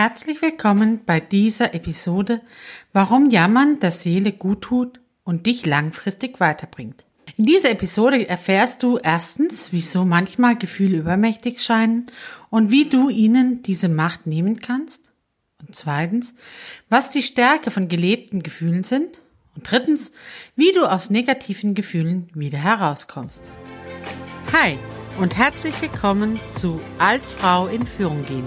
Herzlich willkommen bei dieser Episode Warum Jammern der Seele gut tut und dich langfristig weiterbringt. In dieser Episode erfährst du erstens, wieso manchmal Gefühle übermächtig scheinen und wie du ihnen diese Macht nehmen kannst. Und zweitens, was die Stärke von gelebten Gefühlen sind. Und drittens, wie du aus negativen Gefühlen wieder herauskommst. Hi und herzlich willkommen zu Als Frau in Führung gehen.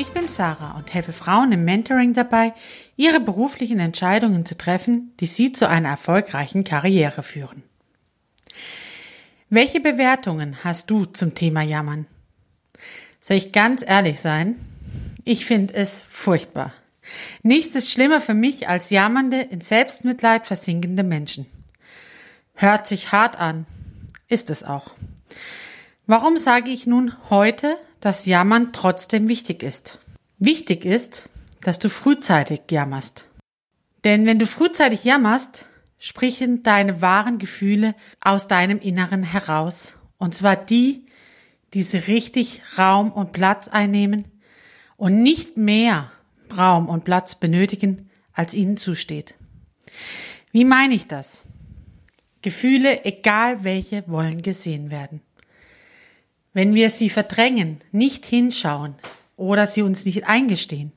Ich bin Sarah und helfe Frauen im Mentoring dabei, ihre beruflichen Entscheidungen zu treffen, die sie zu einer erfolgreichen Karriere führen. Welche Bewertungen hast du zum Thema Jammern? Soll ich ganz ehrlich sein? Ich finde es furchtbar. Nichts ist schlimmer für mich als jammernde, in Selbstmitleid versinkende Menschen. Hört sich hart an, ist es auch. Warum sage ich nun heute, dass Jammern trotzdem wichtig ist. Wichtig ist, dass du frühzeitig jammerst. Denn wenn du frühzeitig jammerst, sprechen deine wahren Gefühle aus deinem Inneren heraus. Und zwar die, die sie richtig Raum und Platz einnehmen und nicht mehr Raum und Platz benötigen, als ihnen zusteht. Wie meine ich das? Gefühle, egal welche, wollen gesehen werden. Wenn wir sie verdrängen, nicht hinschauen oder sie uns nicht eingestehen,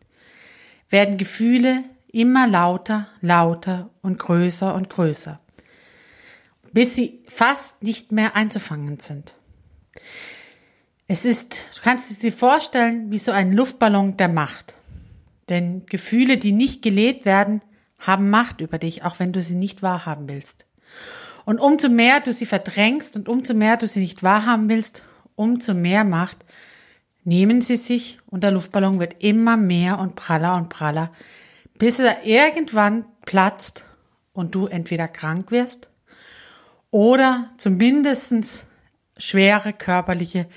werden Gefühle immer lauter, lauter und größer und größer, bis sie fast nicht mehr einzufangen sind. Es ist, du kannst es dir vorstellen, wie so ein Luftballon der Macht. Denn Gefühle, die nicht gelebt werden, haben Macht über dich, auch wenn du sie nicht wahrhaben willst. Und umso mehr du sie verdrängst und umso mehr du sie nicht wahrhaben willst, umso mehr Macht nehmen sie sich und der Luftballon wird immer mehr und praller und praller, bis er irgendwann platzt und du entweder krank wirst oder zumindestens schwere körperliche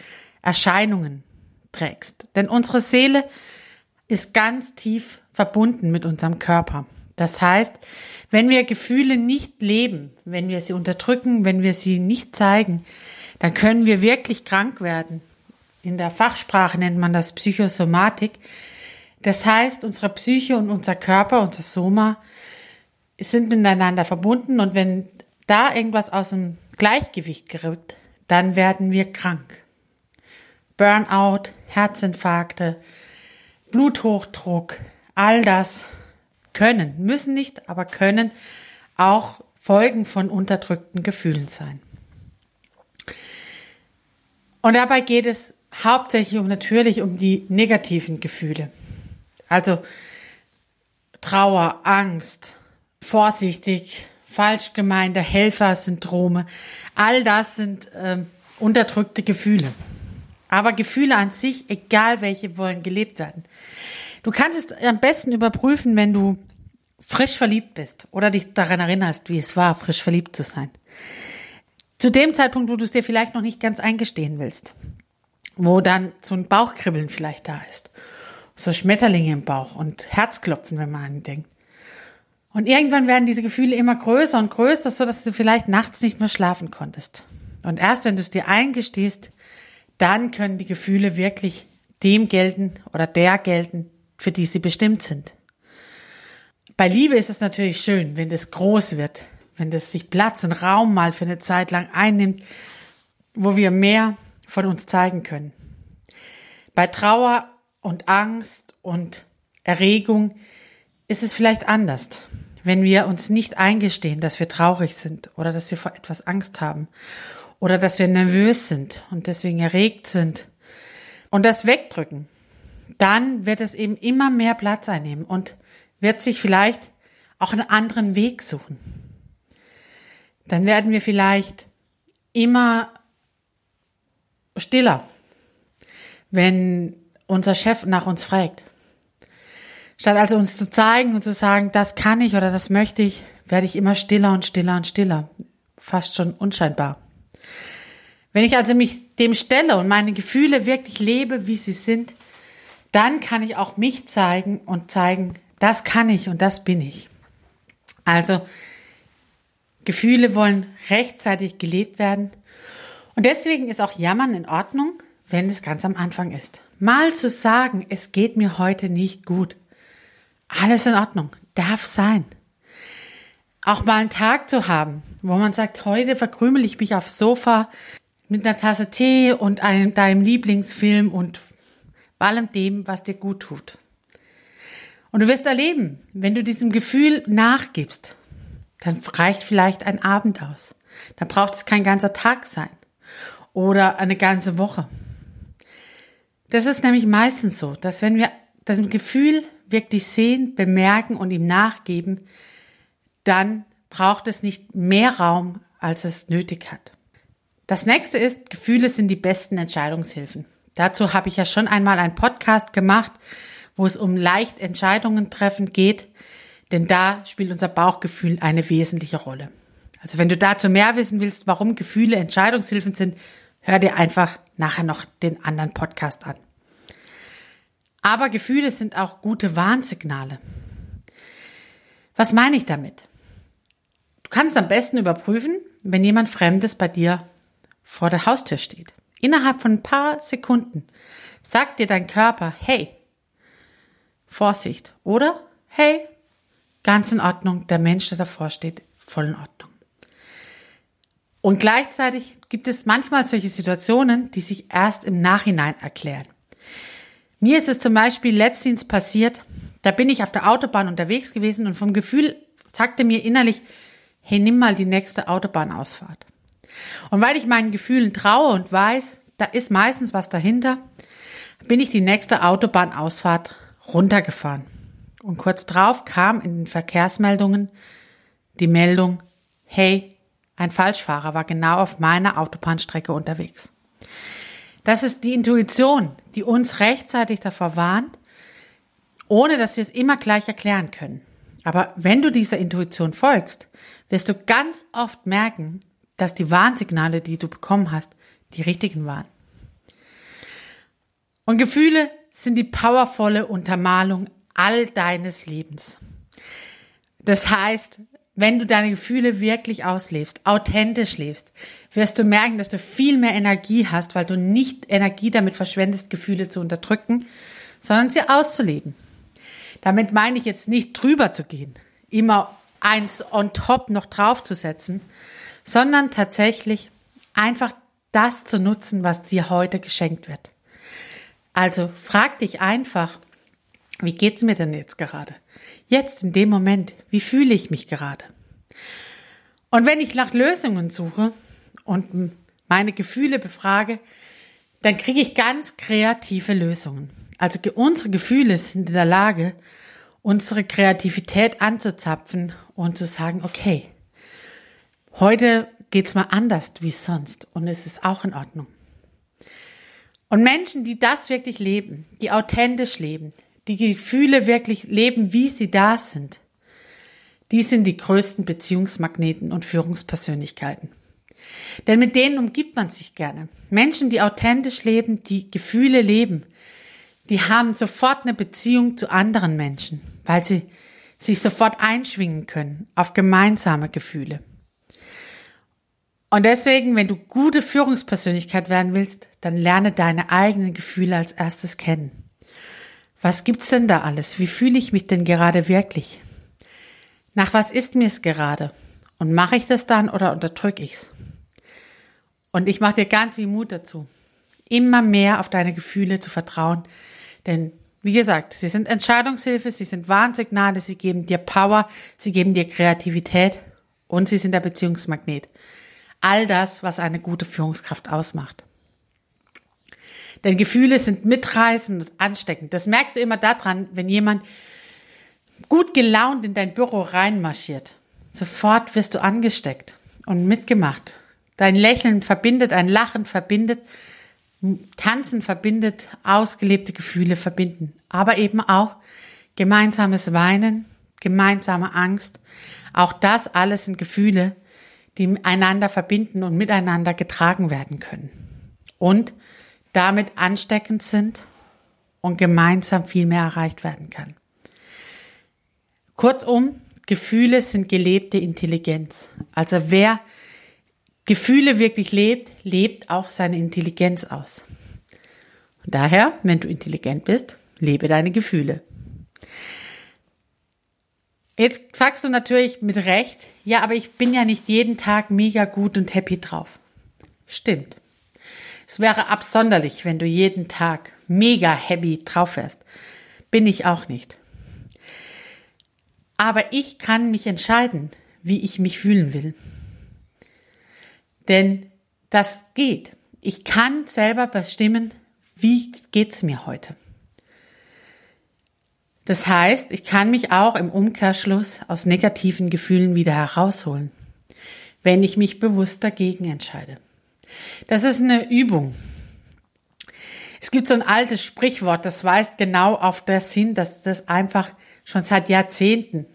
Erscheinungen trägst. Denn unsere Seele ist ganz tief verbunden mit unserem Körper. Das heißt, wenn wir Gefühle nicht leben, wenn wir sie unterdrücken, wenn wir sie nicht zeigen, dann können wir wirklich krank werden. In der Fachsprache nennt man das Psychosomatik. Das heißt, unsere Psyche und unser Körper, unser Soma, sind miteinander verbunden und wenn da irgendwas aus dem Gleichgewicht gerückt, dann werden wir krank. Burnout, Herzinfarkte, Bluthochdruck, all das können, müssen nicht, aber können auch Folgen von unterdrückten Gefühlen sein. Und dabei geht es hauptsächlich um natürlich um die negativen Gefühle. Also Trauer, Angst, vorsichtig, falsch gemeinte Helfersyndrome. All das sind äh, unterdrückte Gefühle. Aber Gefühle an sich, egal welche, wollen gelebt werden. Du kannst es am besten überprüfen, wenn du frisch verliebt bist oder dich daran erinnerst, wie es war, frisch verliebt zu sein. Zu dem Zeitpunkt, wo du es dir vielleicht noch nicht ganz eingestehen willst. Wo dann so ein Bauchkribbeln vielleicht da ist. So Schmetterlinge im Bauch und Herzklopfen, wenn man an ihn denkt. Und irgendwann werden diese Gefühle immer größer und größer, so dass du vielleicht nachts nicht mehr schlafen konntest. Und erst wenn du es dir eingestehst, dann können die Gefühle wirklich dem gelten oder der gelten, für die sie bestimmt sind. Bei Liebe ist es natürlich schön, wenn das groß wird, wenn das sich Platz und Raum mal für eine Zeit lang einnimmt, wo wir mehr von uns zeigen können. Bei Trauer und Angst und Erregung ist es vielleicht anders, wenn wir uns nicht eingestehen, dass wir traurig sind oder dass wir vor etwas Angst haben oder dass wir nervös sind und deswegen erregt sind und das wegdrücken, dann wird es eben immer mehr Platz einnehmen und wird sich vielleicht auch einen anderen Weg suchen dann werden wir vielleicht immer stiller, wenn unser Chef nach uns fragt. Statt also uns zu zeigen und zu sagen, das kann ich oder das möchte ich, werde ich immer stiller und stiller und stiller. Fast schon unscheinbar. Wenn ich also mich dem stelle und meine Gefühle wirklich lebe, wie sie sind, dann kann ich auch mich zeigen und zeigen, das kann ich und das bin ich. Also Gefühle wollen rechtzeitig gelebt werden. Und deswegen ist auch Jammern in Ordnung, wenn es ganz am Anfang ist. Mal zu sagen, es geht mir heute nicht gut. Alles in Ordnung, darf sein. Auch mal einen Tag zu haben, wo man sagt, heute verkrümel ich mich aufs Sofa mit einer Tasse Tee und einem, deinem Lieblingsfilm und allem dem, was dir gut tut. Und du wirst erleben, wenn du diesem Gefühl nachgibst, dann reicht vielleicht ein Abend aus. Dann braucht es kein ganzer Tag sein oder eine ganze Woche. Das ist nämlich meistens so, dass wenn wir das Gefühl wirklich sehen, bemerken und ihm nachgeben, dann braucht es nicht mehr Raum, als es nötig hat. Das nächste ist, Gefühle sind die besten Entscheidungshilfen. Dazu habe ich ja schon einmal einen Podcast gemacht, wo es um leicht Entscheidungen treffen geht, denn da spielt unser Bauchgefühl eine wesentliche Rolle. Also wenn du dazu mehr wissen willst, warum Gefühle Entscheidungshilfen sind, hör dir einfach nachher noch den anderen Podcast an. Aber Gefühle sind auch gute Warnsignale. Was meine ich damit? Du kannst am besten überprüfen, wenn jemand Fremdes bei dir vor der Haustür steht. Innerhalb von ein paar Sekunden sagt dir dein Körper, hey, Vorsicht, oder? Hey, ganz in Ordnung, der Mensch, der davor steht, voll in Ordnung. Und gleichzeitig gibt es manchmal solche Situationen, die sich erst im Nachhinein erklären. Mir ist es zum Beispiel letztens passiert, da bin ich auf der Autobahn unterwegs gewesen und vom Gefühl sagte mir innerlich, hey, nimm mal die nächste Autobahnausfahrt. Und weil ich meinen Gefühlen traue und weiß, da ist meistens was dahinter, bin ich die nächste Autobahnausfahrt runtergefahren. Und kurz drauf kam in den Verkehrsmeldungen die Meldung, hey, ein Falschfahrer war genau auf meiner Autobahnstrecke unterwegs. Das ist die Intuition, die uns rechtzeitig davor warnt, ohne dass wir es immer gleich erklären können. Aber wenn du dieser Intuition folgst, wirst du ganz oft merken, dass die Warnsignale, die du bekommen hast, die richtigen waren. Und Gefühle sind die powervolle Untermalung all deines Lebens. Das heißt, wenn du deine Gefühle wirklich auslebst, authentisch lebst, wirst du merken, dass du viel mehr Energie hast, weil du nicht Energie damit verschwendest, Gefühle zu unterdrücken, sondern sie auszuleben. Damit meine ich jetzt nicht drüber zu gehen, immer eins on top noch draufzusetzen, sondern tatsächlich einfach das zu nutzen, was dir heute geschenkt wird. Also frag dich einfach, wie geht's mir denn jetzt gerade? Jetzt in dem Moment, wie fühle ich mich gerade? Und wenn ich nach Lösungen suche und meine Gefühle befrage, dann kriege ich ganz kreative Lösungen. Also unsere Gefühle sind in der Lage, unsere Kreativität anzuzapfen und zu sagen, okay, heute geht's mal anders wie sonst und es ist auch in Ordnung. Und Menschen, die das wirklich leben, die authentisch leben, die Gefühle wirklich leben, wie sie da sind, die sind die größten Beziehungsmagneten und Führungspersönlichkeiten. Denn mit denen umgibt man sich gerne. Menschen, die authentisch leben, die Gefühle leben, die haben sofort eine Beziehung zu anderen Menschen, weil sie sich sofort einschwingen können auf gemeinsame Gefühle. Und deswegen, wenn du gute Führungspersönlichkeit werden willst, dann lerne deine eigenen Gefühle als erstes kennen. Was gibt's denn da alles? Wie fühle ich mich denn gerade wirklich? Nach was ist mir es gerade? Und mache ich das dann oder unterdrücke ich's? Und ich mache dir ganz viel Mut dazu, immer mehr auf deine Gefühle zu vertrauen, denn wie gesagt, sie sind Entscheidungshilfe, sie sind Warnsignale, sie geben dir Power, sie geben dir Kreativität und sie sind der Beziehungsmagnet. All das, was eine gute Führungskraft ausmacht. Denn Gefühle sind mitreißend und ansteckend. Das merkst du immer daran, wenn jemand gut gelaunt in dein Büro reinmarschiert. Sofort wirst du angesteckt und mitgemacht. Dein Lächeln verbindet, ein Lachen verbindet, Tanzen verbindet, ausgelebte Gefühle verbinden, aber eben auch gemeinsames Weinen, gemeinsame Angst. Auch das alles sind Gefühle, die einander verbinden und miteinander getragen werden können. Und damit ansteckend sind und gemeinsam viel mehr erreicht werden kann. Kurzum, Gefühle sind gelebte Intelligenz. Also wer Gefühle wirklich lebt, lebt auch seine Intelligenz aus. Und daher, wenn du intelligent bist, lebe deine Gefühle. Jetzt sagst du natürlich mit Recht, ja, aber ich bin ja nicht jeden Tag mega gut und happy drauf. Stimmt. Es wäre absonderlich, wenn du jeden Tag mega happy drauf wärst. Bin ich auch nicht. Aber ich kann mich entscheiden, wie ich mich fühlen will. Denn das geht. Ich kann selber bestimmen, wie geht's mir heute. Das heißt, ich kann mich auch im Umkehrschluss aus negativen Gefühlen wieder herausholen, wenn ich mich bewusst dagegen entscheide. Das ist eine Übung. Es gibt so ein altes Sprichwort, das weist genau auf das hin, dass das einfach schon seit Jahrzehnten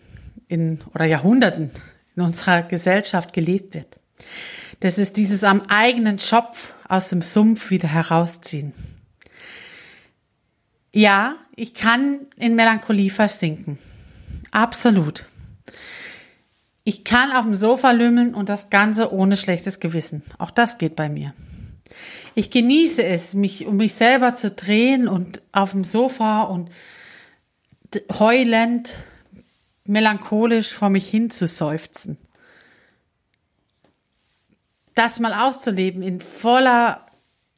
in, oder Jahrhunderten in unserer Gesellschaft gelebt wird. Das ist dieses am eigenen Schopf aus dem Sumpf wieder herausziehen. Ja, ich kann in Melancholie versinken. Absolut. Ich kann auf dem Sofa lümmeln und das Ganze ohne schlechtes Gewissen. Auch das geht bei mir. Ich genieße es, mich um mich selber zu drehen und auf dem Sofa und heulend, melancholisch vor mich hin zu seufzen. Das mal auszuleben in voller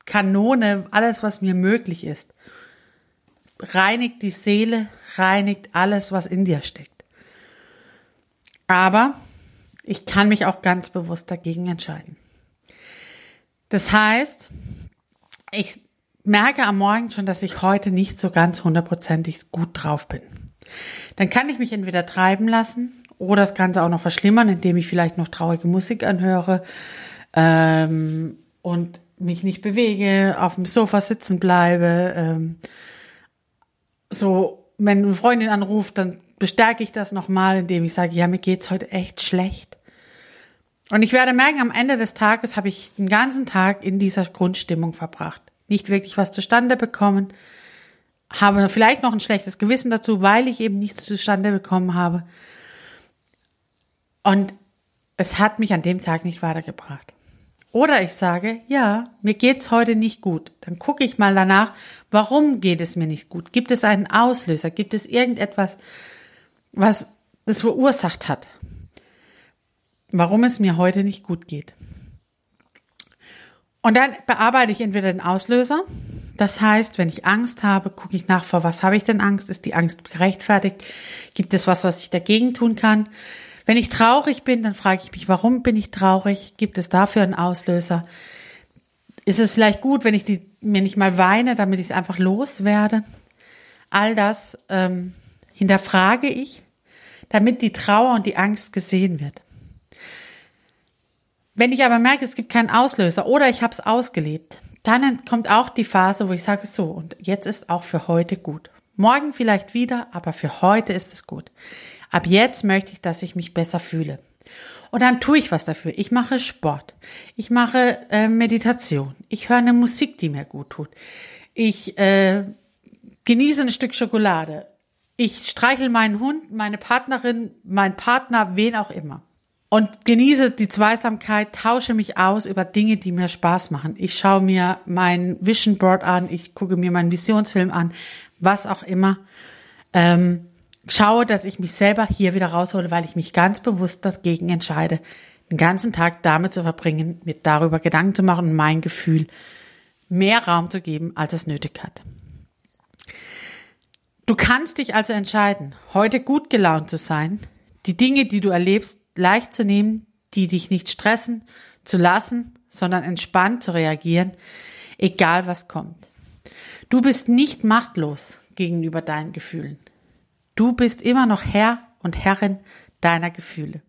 Kanone, alles, was mir möglich ist reinigt die Seele, reinigt alles, was in dir steckt. Aber ich kann mich auch ganz bewusst dagegen entscheiden. Das heißt, ich merke am Morgen schon, dass ich heute nicht so ganz hundertprozentig gut drauf bin. Dann kann ich mich entweder treiben lassen oder das Ganze auch noch verschlimmern, indem ich vielleicht noch traurige Musik anhöre ähm, und mich nicht bewege, auf dem Sofa sitzen bleibe, ähm, so, wenn eine Freundin anruft, dann bestärke ich das nochmal, indem ich sage, ja, mir geht's heute echt schlecht. Und ich werde merken, am Ende des Tages habe ich den ganzen Tag in dieser Grundstimmung verbracht. Nicht wirklich was zustande bekommen, habe vielleicht noch ein schlechtes Gewissen dazu, weil ich eben nichts zustande bekommen habe. Und es hat mich an dem Tag nicht weitergebracht. Oder ich sage, ja, mir geht's heute nicht gut. Dann gucke ich mal danach, warum geht es mir nicht gut? Gibt es einen Auslöser? Gibt es irgendetwas, was das verursacht hat? Warum es mir heute nicht gut geht? Und dann bearbeite ich entweder den Auslöser. Das heißt, wenn ich Angst habe, gucke ich nach, vor was habe ich denn Angst? Ist die Angst gerechtfertigt? Gibt es was, was ich dagegen tun kann? Wenn ich traurig bin, dann frage ich mich, warum bin ich traurig? Gibt es dafür einen Auslöser? Ist es vielleicht gut, wenn ich die, mir nicht mal weine, damit ich es einfach loswerde? All das ähm, hinterfrage ich, damit die Trauer und die Angst gesehen wird. Wenn ich aber merke, es gibt keinen Auslöser oder ich habe es ausgelebt, dann kommt auch die Phase, wo ich sage, so, und jetzt ist auch für heute gut. Morgen vielleicht wieder, aber für heute ist es gut. Ab jetzt möchte ich, dass ich mich besser fühle. Und dann tue ich was dafür. Ich mache Sport. Ich mache äh, Meditation. Ich höre eine Musik, die mir gut tut. Ich äh, genieße ein Stück Schokolade. Ich streichel meinen Hund, meine Partnerin, mein Partner, wen auch immer. Und genieße die Zweisamkeit, tausche mich aus über Dinge, die mir Spaß machen. Ich schaue mir mein Vision Board an, ich gucke mir meinen Visionsfilm an, was auch immer. Ähm, schaue, dass ich mich selber hier wieder raushole, weil ich mich ganz bewusst dagegen entscheide, den ganzen Tag damit zu verbringen, mir darüber Gedanken zu machen und mein Gefühl mehr Raum zu geben, als es nötig hat. Du kannst dich also entscheiden, heute gut gelaunt zu sein, die Dinge, die du erlebst, leicht zu nehmen, die dich nicht stressen, zu lassen, sondern entspannt zu reagieren, egal was kommt. Du bist nicht machtlos gegenüber deinen Gefühlen. Du bist immer noch Herr und Herrin deiner Gefühle.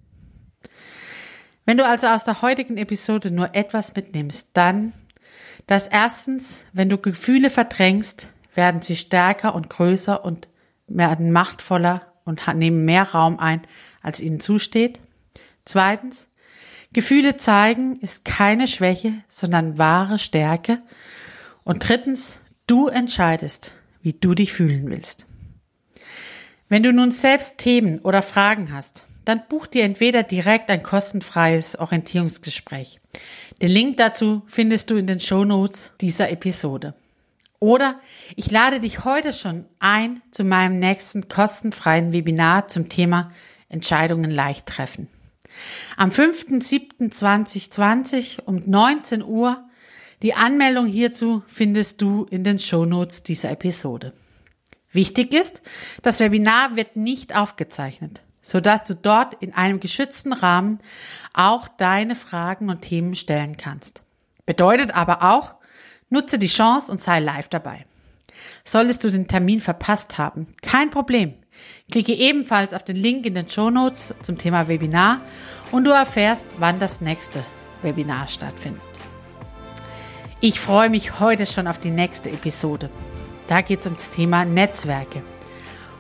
Wenn du also aus der heutigen Episode nur etwas mitnimmst, dann, dass erstens, wenn du Gefühle verdrängst, werden sie stärker und größer und werden machtvoller und nehmen mehr Raum ein, als ihnen zusteht. Zweitens, Gefühle zeigen ist keine Schwäche, sondern wahre Stärke. Und drittens, du entscheidest, wie du dich fühlen willst. Wenn du nun selbst Themen oder Fragen hast, dann buch dir entweder direkt ein kostenfreies Orientierungsgespräch. Den Link dazu findest du in den Show Notes dieser Episode. Oder ich lade dich heute schon ein zu meinem nächsten kostenfreien Webinar zum Thema Entscheidungen leicht treffen. Am 5.7.2020 um 19 Uhr. Die Anmeldung hierzu findest du in den Show Notes dieser Episode. Wichtig ist, das Webinar wird nicht aufgezeichnet, sodass du dort in einem geschützten Rahmen auch deine Fragen und Themen stellen kannst. Bedeutet aber auch, nutze die Chance und sei live dabei. Solltest du den Termin verpasst haben, kein Problem. Klicke ebenfalls auf den Link in den Show Notes zum Thema Webinar und du erfährst, wann das nächste Webinar stattfindet. Ich freue mich heute schon auf die nächste Episode. Da geht es ums Thema Netzwerke.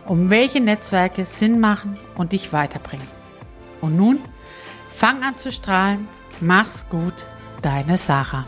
Um welche Netzwerke Sinn machen und dich weiterbringen. Und nun, fang an zu strahlen. Mach's gut, deine Sarah.